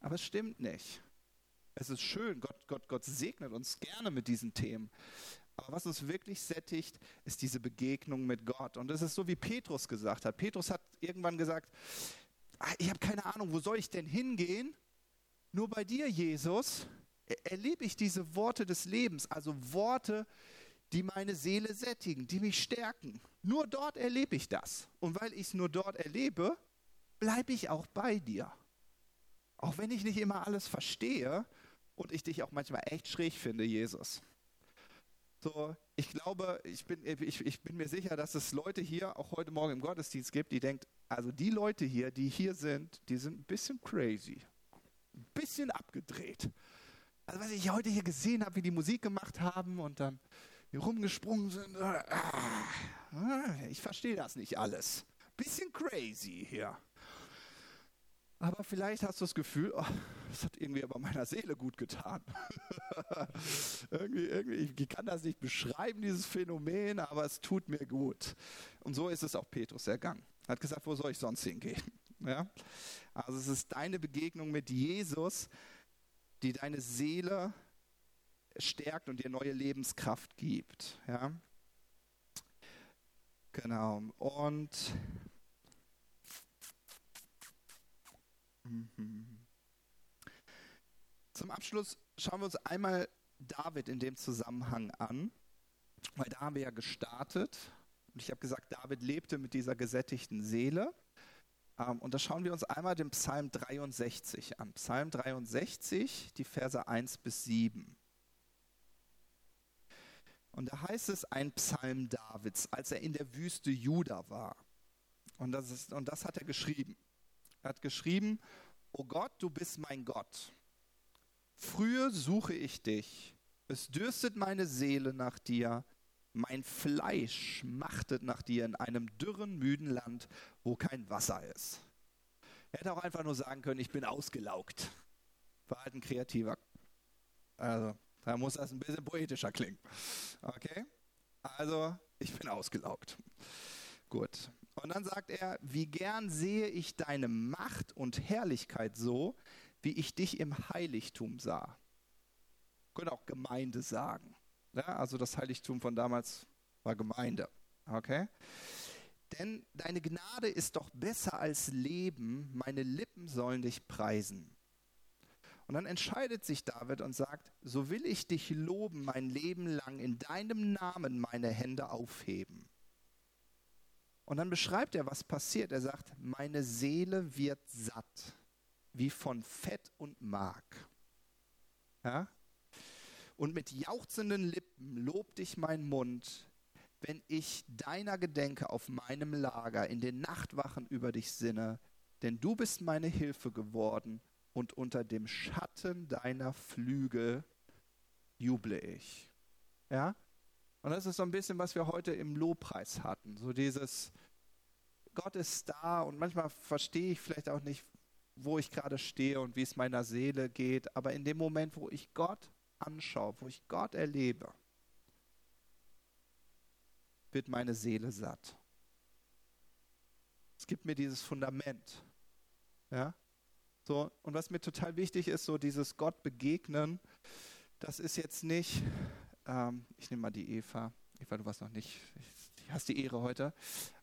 Aber es stimmt nicht. Es ist schön, Gott, Gott, Gott segnet uns gerne mit diesen Themen. Aber was uns wirklich sättigt, ist diese Begegnung mit Gott. Und es ist so, wie Petrus gesagt hat. Petrus hat irgendwann gesagt, ah, ich habe keine Ahnung, wo soll ich denn hingehen? Nur bei dir, Jesus, erlebe ich diese Worte des Lebens, also Worte, die meine Seele sättigen, die mich stärken. Nur dort erlebe ich das. Und weil ich es nur dort erlebe, bleibe ich auch bei dir. Auch wenn ich nicht immer alles verstehe und ich dich auch manchmal echt schräg finde, Jesus. So, ich glaube, ich bin, ich, ich bin mir sicher, dass es Leute hier auch heute Morgen im Gottesdienst gibt, die denken, also die Leute hier, die hier sind, die sind ein bisschen crazy, ein bisschen abgedreht. Also was ich heute hier gesehen habe, wie die Musik gemacht haben und dann hier rumgesprungen sind, äh, ich verstehe das nicht alles. Bisschen crazy hier. Aber vielleicht hast du das Gefühl, oh, das hat irgendwie aber meiner Seele gut getan. irgendwie, irgendwie, ich kann das nicht beschreiben, dieses Phänomen, aber es tut mir gut. Und so ist es auch Petrus ergangen. Er hat gesagt, wo soll ich sonst hingehen? Ja? Also es ist deine Begegnung mit Jesus, die deine Seele stärkt und dir neue Lebenskraft gibt. Ja? Genau. Und Zum Abschluss schauen wir uns einmal David in dem Zusammenhang an, weil da haben wir ja gestartet und ich habe gesagt, David lebte mit dieser gesättigten Seele. Ähm, und da schauen wir uns einmal den Psalm 63 an. Psalm 63, die Verse 1 bis 7. Und da heißt es ein Psalm Davids, als er in der Wüste Juda war. Und das, ist, und das hat er geschrieben. Hat geschrieben, O Gott, du bist mein Gott. Früher suche ich dich. Es dürstet meine Seele nach dir. Mein Fleisch machtet nach dir in einem dürren, müden Land, wo kein Wasser ist. Er hätte auch einfach nur sagen können, ich bin ausgelaugt. War halt ein Kreativer. Also, da muss das ein bisschen poetischer klingen. Okay? Also, ich bin ausgelaugt. Gut. Und dann sagt er, wie gern sehe ich deine Macht und Herrlichkeit so, wie ich dich im Heiligtum sah. Können auch Gemeinde sagen. Ja, also das Heiligtum von damals war Gemeinde. Okay? Denn deine Gnade ist doch besser als Leben, meine Lippen sollen dich preisen. Und dann entscheidet sich David und sagt, so will ich dich loben mein Leben lang, in deinem Namen meine Hände aufheben. Und dann beschreibt er, was passiert. Er sagt, meine Seele wird satt, wie von Fett und Mark. Ja? Und mit jauchzenden Lippen lobt dich mein Mund, wenn ich deiner gedenke auf meinem Lager, in den Nachtwachen über dich sinne, denn du bist meine Hilfe geworden und unter dem Schatten deiner Flügel juble ich. Ja? Und das ist so ein bisschen, was wir heute im Lobpreis hatten. So dieses, Gott ist da und manchmal verstehe ich vielleicht auch nicht, wo ich gerade stehe und wie es meiner Seele geht. Aber in dem Moment, wo ich Gott anschaue, wo ich Gott erlebe, wird meine Seele satt. Es gibt mir dieses Fundament. Ja? So, und was mir total wichtig ist, so dieses Gott begegnen, das ist jetzt nicht, ähm, ich nehme mal die Eva. Eva, du warst noch nicht, du hast die Ehre heute.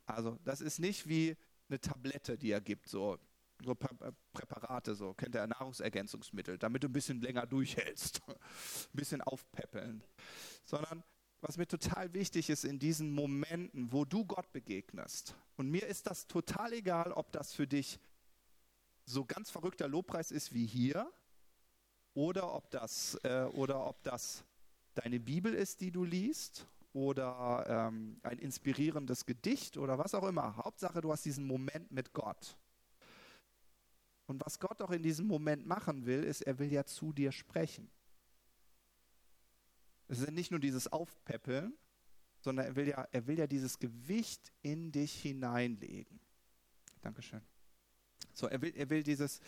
Also, das ist nicht wie eine Tablette, die er gibt, so, so äh, Präparate, so, kennt er Nahrungsergänzungsmittel, damit du ein bisschen länger durchhältst, ein bisschen aufpäppeln. Sondern was mir total wichtig ist in diesen Momenten, wo du Gott begegnest. Und mir ist das total egal, ob das für dich so ganz verrückter Lobpreis ist wie hier oder ob das, äh, oder ob das deine Bibel ist, die du liest oder ähm, ein inspirierendes Gedicht oder was auch immer. Hauptsache, du hast diesen Moment mit Gott. Und was Gott auch in diesem Moment machen will, ist, er will ja zu dir sprechen. Es ist nicht nur dieses Aufpäppeln, sondern er will ja, er will ja dieses Gewicht in dich hineinlegen. Dankeschön. So, er will, er will dieses,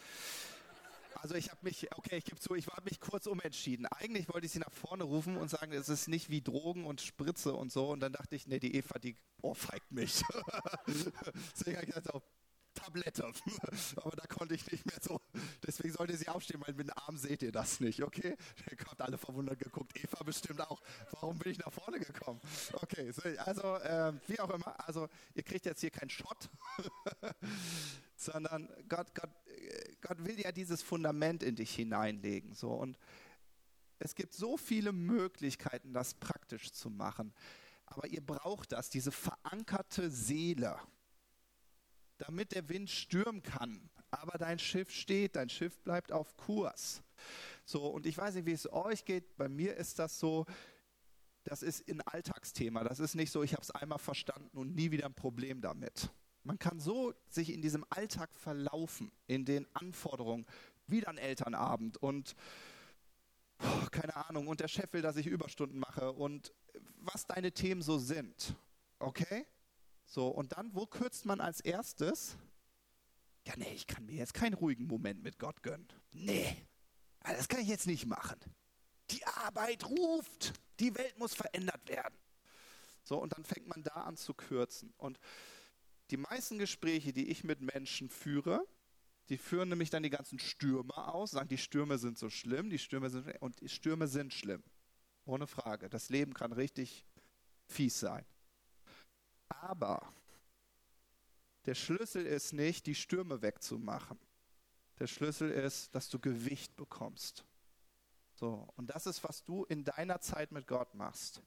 Also ich habe mich, okay, ich gebe zu, ich war mich kurz umentschieden. Eigentlich wollte ich sie nach vorne rufen und sagen, es ist nicht wie Drogen und Spritze und so. Und dann dachte ich, nee, die Eva, die ohrfeigt mich. Deswegen habe ich gesagt, Tablette. Aber da konnte ich nicht mehr so. Deswegen sollte sie aufstehen, weil mit dem Arm seht ihr das nicht, okay? Ihr habt alle verwundert geguckt. Eva bestimmt auch. Warum bin ich nach vorne gekommen? Okay, also äh, wie auch immer. Also ihr kriegt jetzt hier keinen Shot, sondern Gott, Gott, Gott will ja dieses Fundament in dich hineinlegen. So und es gibt so viele Möglichkeiten, das praktisch zu machen. Aber ihr braucht das, diese verankerte Seele damit der Wind stürmen kann. Aber dein Schiff steht, dein Schiff bleibt auf Kurs. So, und ich weiß nicht, wie es euch geht. Bei mir ist das so, das ist ein Alltagsthema. Das ist nicht so, ich habe es einmal verstanden und nie wieder ein Problem damit. Man kann so sich in diesem Alltag verlaufen, in den Anforderungen, wieder ein Elternabend und oh, keine Ahnung, und der Chef will, dass ich Überstunden mache und was deine Themen so sind. Okay? So, und dann, wo kürzt man als erstes? Ja, nee, ich kann mir jetzt keinen ruhigen Moment mit Gott gönnen. Nee, das kann ich jetzt nicht machen. Die Arbeit ruft, die Welt muss verändert werden. So, und dann fängt man da an zu kürzen. Und die meisten Gespräche, die ich mit Menschen führe, die führen nämlich dann die ganzen Stürme aus, sagen, die Stürme sind so schlimm, die Stürme sind und die Stürme sind schlimm. Ohne Frage. Das Leben kann richtig fies sein. Aber der Schlüssel ist nicht, die Stürme wegzumachen. Der Schlüssel ist, dass du Gewicht bekommst. So, und das ist, was du in deiner Zeit mit Gott machst.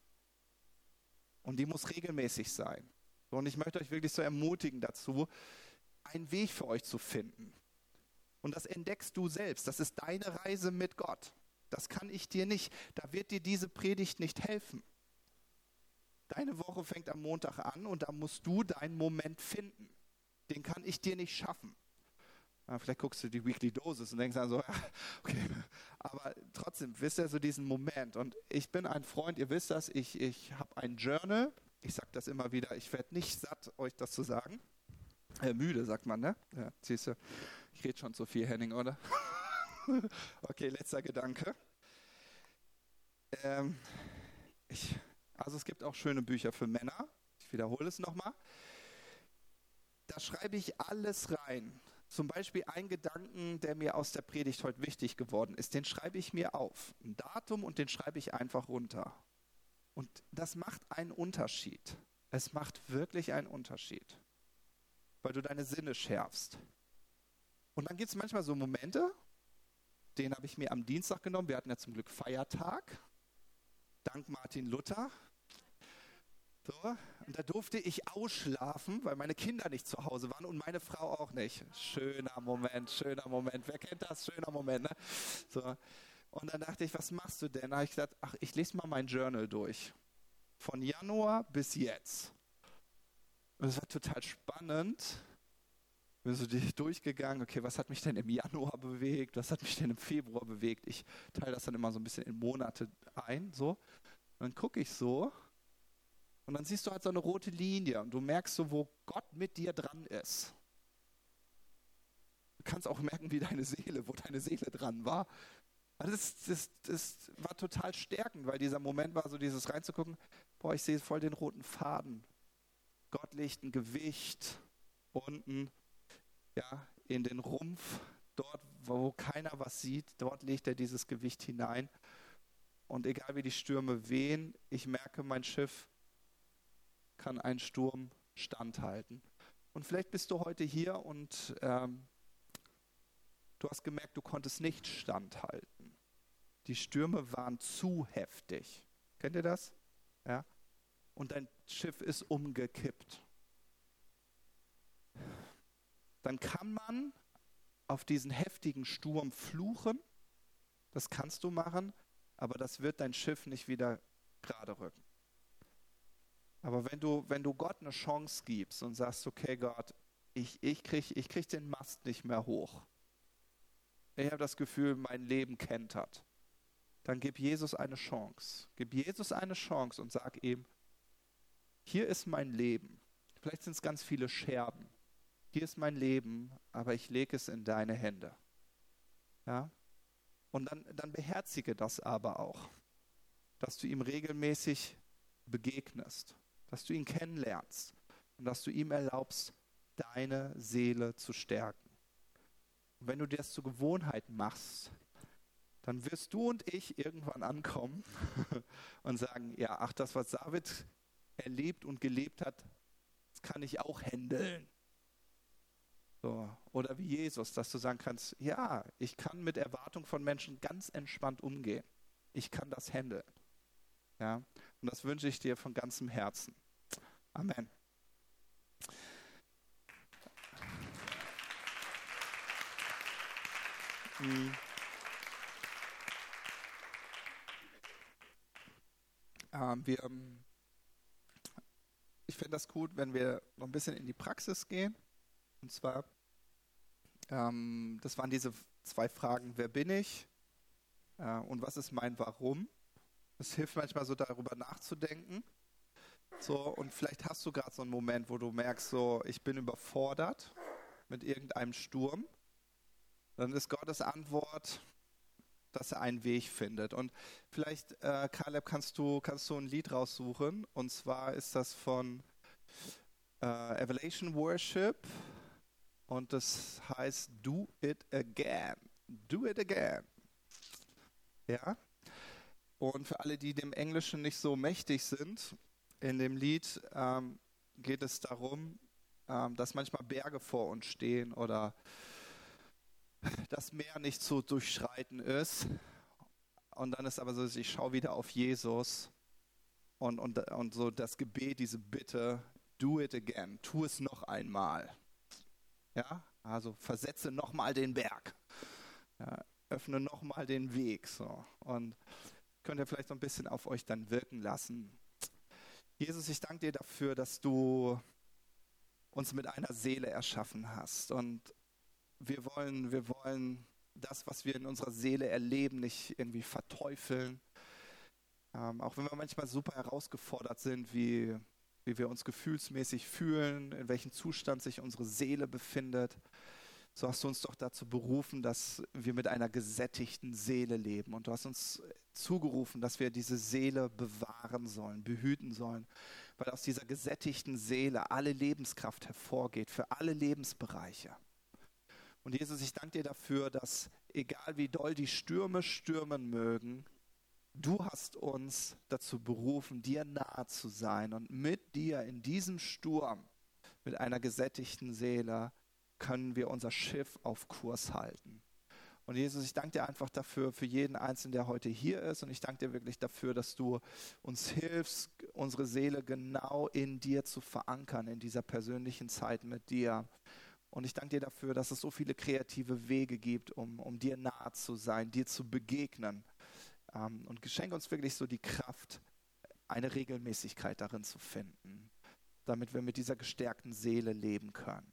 Und die muss regelmäßig sein. So, und ich möchte euch wirklich so ermutigen dazu, einen Weg für euch zu finden. Und das entdeckst du selbst. Das ist deine Reise mit Gott. Das kann ich dir nicht. Da wird dir diese Predigt nicht helfen. Deine Woche fängt am Montag an und da musst du deinen Moment finden. Den kann ich dir nicht schaffen. Ja, vielleicht guckst du die Weekly Dosis und denkst dann so, ja, okay. Aber trotzdem, wisst ihr so diesen Moment. Und ich bin ein Freund, ihr wisst das, ich, ich habe ein Journal. Ich sage das immer wieder, ich werde nicht satt, euch das zu sagen. Äh, müde, sagt man, ne? Ja, siehst du, ich rede schon zu viel, Henning, oder? okay, letzter Gedanke. Ähm, ich also es gibt auch schöne Bücher für Männer. Ich wiederhole es nochmal. Da schreibe ich alles rein. Zum Beispiel ein Gedanken, der mir aus der Predigt heute wichtig geworden ist, den schreibe ich mir auf. Ein Datum und den schreibe ich einfach runter. Und das macht einen Unterschied. Es macht wirklich einen Unterschied, weil du deine Sinne schärfst. Und dann gibt es manchmal so Momente, den habe ich mir am Dienstag genommen. Wir hatten ja zum Glück Feiertag. Dank Martin Luther. So, und da durfte ich ausschlafen, weil meine Kinder nicht zu Hause waren und meine Frau auch nicht. Schöner Moment, schöner Moment. Wer kennt das? Schöner Moment, ne? So. Und dann dachte ich, was machst du denn? Da habe ich gesagt, ach, ich lese mal mein Journal durch. Von Januar bis jetzt. Und es war total spannend. Bin so durchgegangen, okay, was hat mich denn im Januar bewegt? Was hat mich denn im Februar bewegt? Ich teile das dann immer so ein bisschen in Monate ein, so. Und dann gucke ich so und dann siehst du halt so eine rote Linie und du merkst so, wo Gott mit dir dran ist. Du kannst auch merken, wie deine Seele, wo deine Seele dran war. Das, das, das war total stärkend, weil dieser Moment war so dieses reinzugucken, boah, ich sehe voll den roten Faden. Gott legt ein Gewicht unten, ja, in den Rumpf, dort, wo keiner was sieht, dort legt er dieses Gewicht hinein. Und egal wie die Stürme wehen, ich merke, mein Schiff kann ein Sturm standhalten. Und vielleicht bist du heute hier und ähm, du hast gemerkt, du konntest nicht standhalten. Die Stürme waren zu heftig. Kennt ihr das? Ja? Und dein Schiff ist umgekippt. Dann kann man auf diesen heftigen Sturm fluchen. Das kannst du machen, aber das wird dein Schiff nicht wieder gerade rücken. Aber wenn du, wenn du Gott eine Chance gibst und sagst, okay Gott, ich, ich kriege ich krieg den Mast nicht mehr hoch. Ich habe das Gefühl, mein Leben kentert. Dann gib Jesus eine Chance. Gib Jesus eine Chance und sag ihm, hier ist mein Leben. Vielleicht sind es ganz viele Scherben. Hier ist mein Leben, aber ich lege es in deine Hände. Ja? Und dann, dann beherzige das aber auch, dass du ihm regelmäßig begegnest, dass du ihn kennenlernst und dass du ihm erlaubst, deine Seele zu stärken. Und wenn du das zur Gewohnheit machst, dann wirst du und ich irgendwann ankommen und sagen, ja, ach, das, was David erlebt und gelebt hat, das kann ich auch handeln. So. Oder wie Jesus, dass du sagen kannst, ja, ich kann mit Erwartung von Menschen ganz entspannt umgehen. Ich kann das handeln. Ja? Und das wünsche ich dir von ganzem Herzen. Amen. Ähm, wir, ähm, ich finde das gut, wenn wir noch ein bisschen in die Praxis gehen. Und zwar, ähm, das waren diese zwei Fragen, wer bin ich äh, und was ist mein Warum? Es hilft manchmal so darüber nachzudenken. So, und vielleicht hast du gerade so einen Moment, wo du merkst, so, ich bin überfordert mit irgendeinem Sturm dann ist Gottes Antwort, dass er einen Weg findet. Und vielleicht, äh, Caleb, kannst du, kannst du ein Lied raussuchen. Und zwar ist das von äh, Evaluation Worship. Und das heißt Do It Again. Do It Again. Ja? Und für alle, die dem Englischen nicht so mächtig sind, in dem Lied ähm, geht es darum, ähm, dass manchmal Berge vor uns stehen oder das Meer nicht zu durchschreiten ist. Und dann ist aber so, ich schaue wieder auf Jesus und, und, und so das Gebet, diese Bitte, do it again, tu es noch einmal. Ja, also versetze nochmal den Berg. Ja, öffne nochmal den Weg. So. Und könnt ihr vielleicht so ein bisschen auf euch dann wirken lassen. Jesus, ich danke dir dafür, dass du uns mit einer Seele erschaffen hast. Und wir wollen, wir wollen das, was wir in unserer Seele erleben, nicht irgendwie verteufeln. Ähm, auch wenn wir manchmal super herausgefordert sind, wie, wie wir uns gefühlsmäßig fühlen, in welchem Zustand sich unsere Seele befindet. So hast du uns doch dazu berufen, dass wir mit einer gesättigten Seele leben. Und du hast uns zugerufen, dass wir diese Seele bewahren sollen, behüten sollen, weil aus dieser gesättigten Seele alle Lebenskraft hervorgeht für alle Lebensbereiche. Und Jesus, ich danke dir dafür, dass egal wie doll die Stürme stürmen mögen, du hast uns dazu berufen, dir nahe zu sein. Und mit dir in diesem Sturm, mit einer gesättigten Seele, können wir unser Schiff auf Kurs halten. Und Jesus, ich danke dir einfach dafür, für jeden Einzelnen, der heute hier ist. Und ich danke dir wirklich dafür, dass du uns hilfst, unsere Seele genau in dir zu verankern, in dieser persönlichen Zeit mit dir. Und ich danke dir dafür, dass es so viele kreative Wege gibt, um, um dir nahe zu sein, dir zu begegnen. Ähm, und geschenke uns wirklich so die Kraft, eine Regelmäßigkeit darin zu finden, damit wir mit dieser gestärkten Seele leben können.